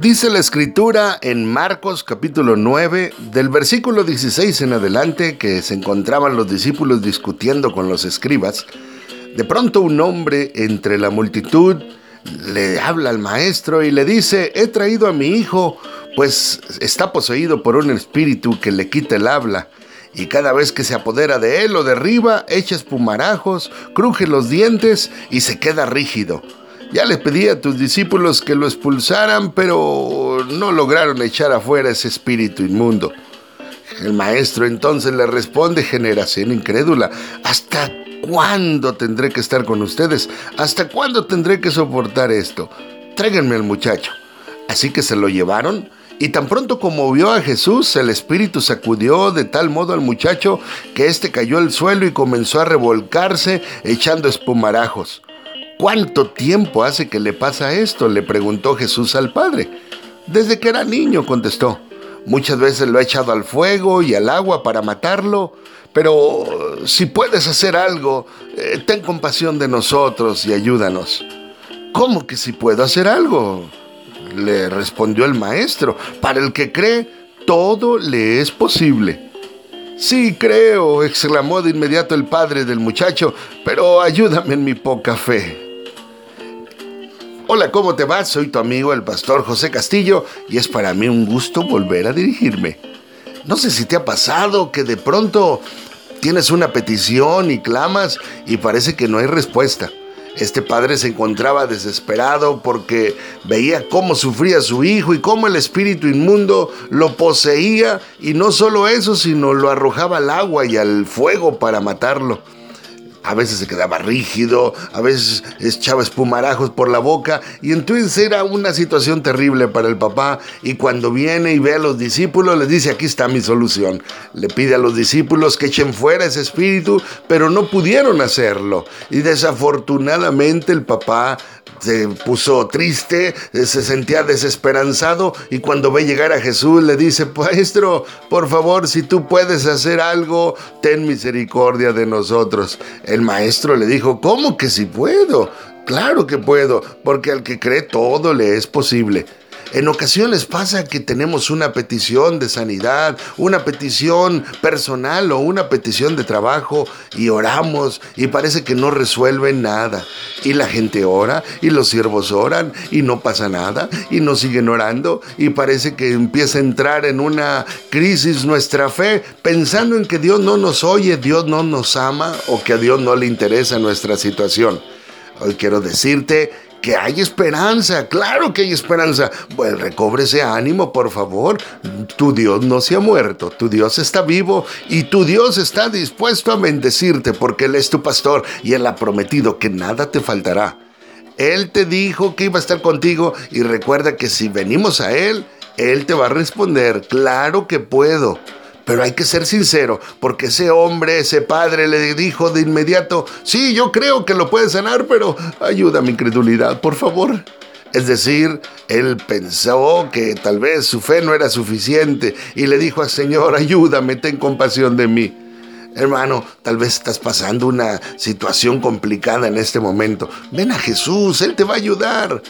Dice la escritura en Marcos capítulo 9, del versículo 16 en adelante, que se encontraban los discípulos discutiendo con los escribas, de pronto un hombre entre la multitud le habla al maestro y le dice, he traído a mi hijo, pues está poseído por un espíritu que le quita el habla, y cada vez que se apodera de él o derriba, echa espumarajos, cruje los dientes y se queda rígido. Ya les pedí a tus discípulos que lo expulsaran, pero no lograron echar afuera ese espíritu inmundo. El maestro entonces le responde, generación incrédula, ¿hasta cuándo tendré que estar con ustedes? ¿Hasta cuándo tendré que soportar esto? Tráiganme al muchacho. Así que se lo llevaron y tan pronto como vio a Jesús, el espíritu sacudió de tal modo al muchacho que éste cayó al suelo y comenzó a revolcarse echando espumarajos. ¿Cuánto tiempo hace que le pasa esto? le preguntó Jesús al Padre. Desde que era niño, contestó. Muchas veces lo he echado al fuego y al agua para matarlo, pero si puedes hacer algo, eh, ten compasión de nosotros y ayúdanos. ¿Cómo que si puedo hacer algo? Le respondió el maestro. Para el que cree, todo le es posible. Sí, creo, exclamó de inmediato el padre del muchacho, pero ayúdame en mi poca fe. Hola, ¿cómo te va? Soy tu amigo el pastor José Castillo y es para mí un gusto volver a dirigirme. No sé si te ha pasado que de pronto tienes una petición y clamas y parece que no hay respuesta. Este padre se encontraba desesperado porque veía cómo sufría su hijo y cómo el espíritu inmundo lo poseía. Y no solo eso, sino lo arrojaba al agua y al fuego para matarlo a veces se quedaba rígido, a veces echaba espumarajos por la boca y entonces era una situación terrible para el papá y cuando viene y ve a los discípulos les dice aquí está mi solución. Le pide a los discípulos que echen fuera ese espíritu, pero no pudieron hacerlo y desafortunadamente el papá se puso triste, se sentía desesperanzado y cuando ve llegar a Jesús le dice, Maestro, por favor, si tú puedes hacer algo, ten misericordia de nosotros. El maestro le dijo, ¿cómo que si puedo? Claro que puedo, porque al que cree todo le es posible. En ocasiones pasa que tenemos una petición de sanidad, una petición personal o una petición de trabajo y oramos y parece que no resuelve nada. Y la gente ora y los siervos oran y no pasa nada y no siguen orando y parece que empieza a entrar en una crisis nuestra fe pensando en que Dios no nos oye, Dios no nos ama o que a Dios no le interesa nuestra situación. Hoy quiero decirte que hay esperanza, claro que hay esperanza. Pues recobre ese ánimo, por favor. Tu Dios no se ha muerto, tu Dios está vivo y tu Dios está dispuesto a bendecirte porque Él es tu pastor y Él ha prometido que nada te faltará. Él te dijo que iba a estar contigo y recuerda que si venimos a Él, Él te va a responder, claro que puedo. Pero hay que ser sincero, porque ese hombre, ese padre le dijo de inmediato, sí, yo creo que lo puede sanar, pero ayuda a mi incredulidad, por favor. Es decir, él pensó que tal vez su fe no era suficiente y le dijo al Señor, ayúdame, ten compasión de mí. Hermano, tal vez estás pasando una situación complicada en este momento. Ven a Jesús, Él te va a ayudar.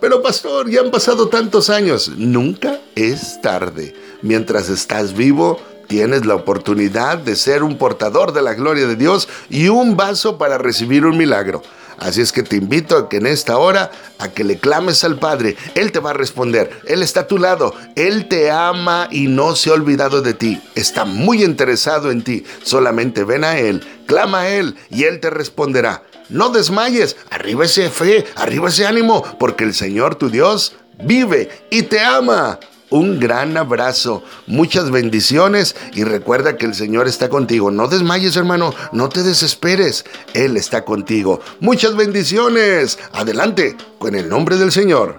Pero pastor, ya han pasado tantos años. Nunca es tarde. Mientras estás vivo, tienes la oportunidad de ser un portador de la gloria de Dios y un vaso para recibir un milagro. Así es que te invito a que en esta hora, a que le clames al Padre. Él te va a responder. Él está a tu lado. Él te ama y no se ha olvidado de ti. Está muy interesado en ti. Solamente ven a Él, clama a Él y Él te responderá. No desmayes. Arriba ese fe, arriba ese ánimo, porque el Señor tu Dios vive y te ama un gran abrazo, muchas bendiciones y recuerda que el Señor está contigo. No desmayes, hermano, no te desesperes. Él está contigo. Muchas bendiciones. Adelante, con el nombre del Señor.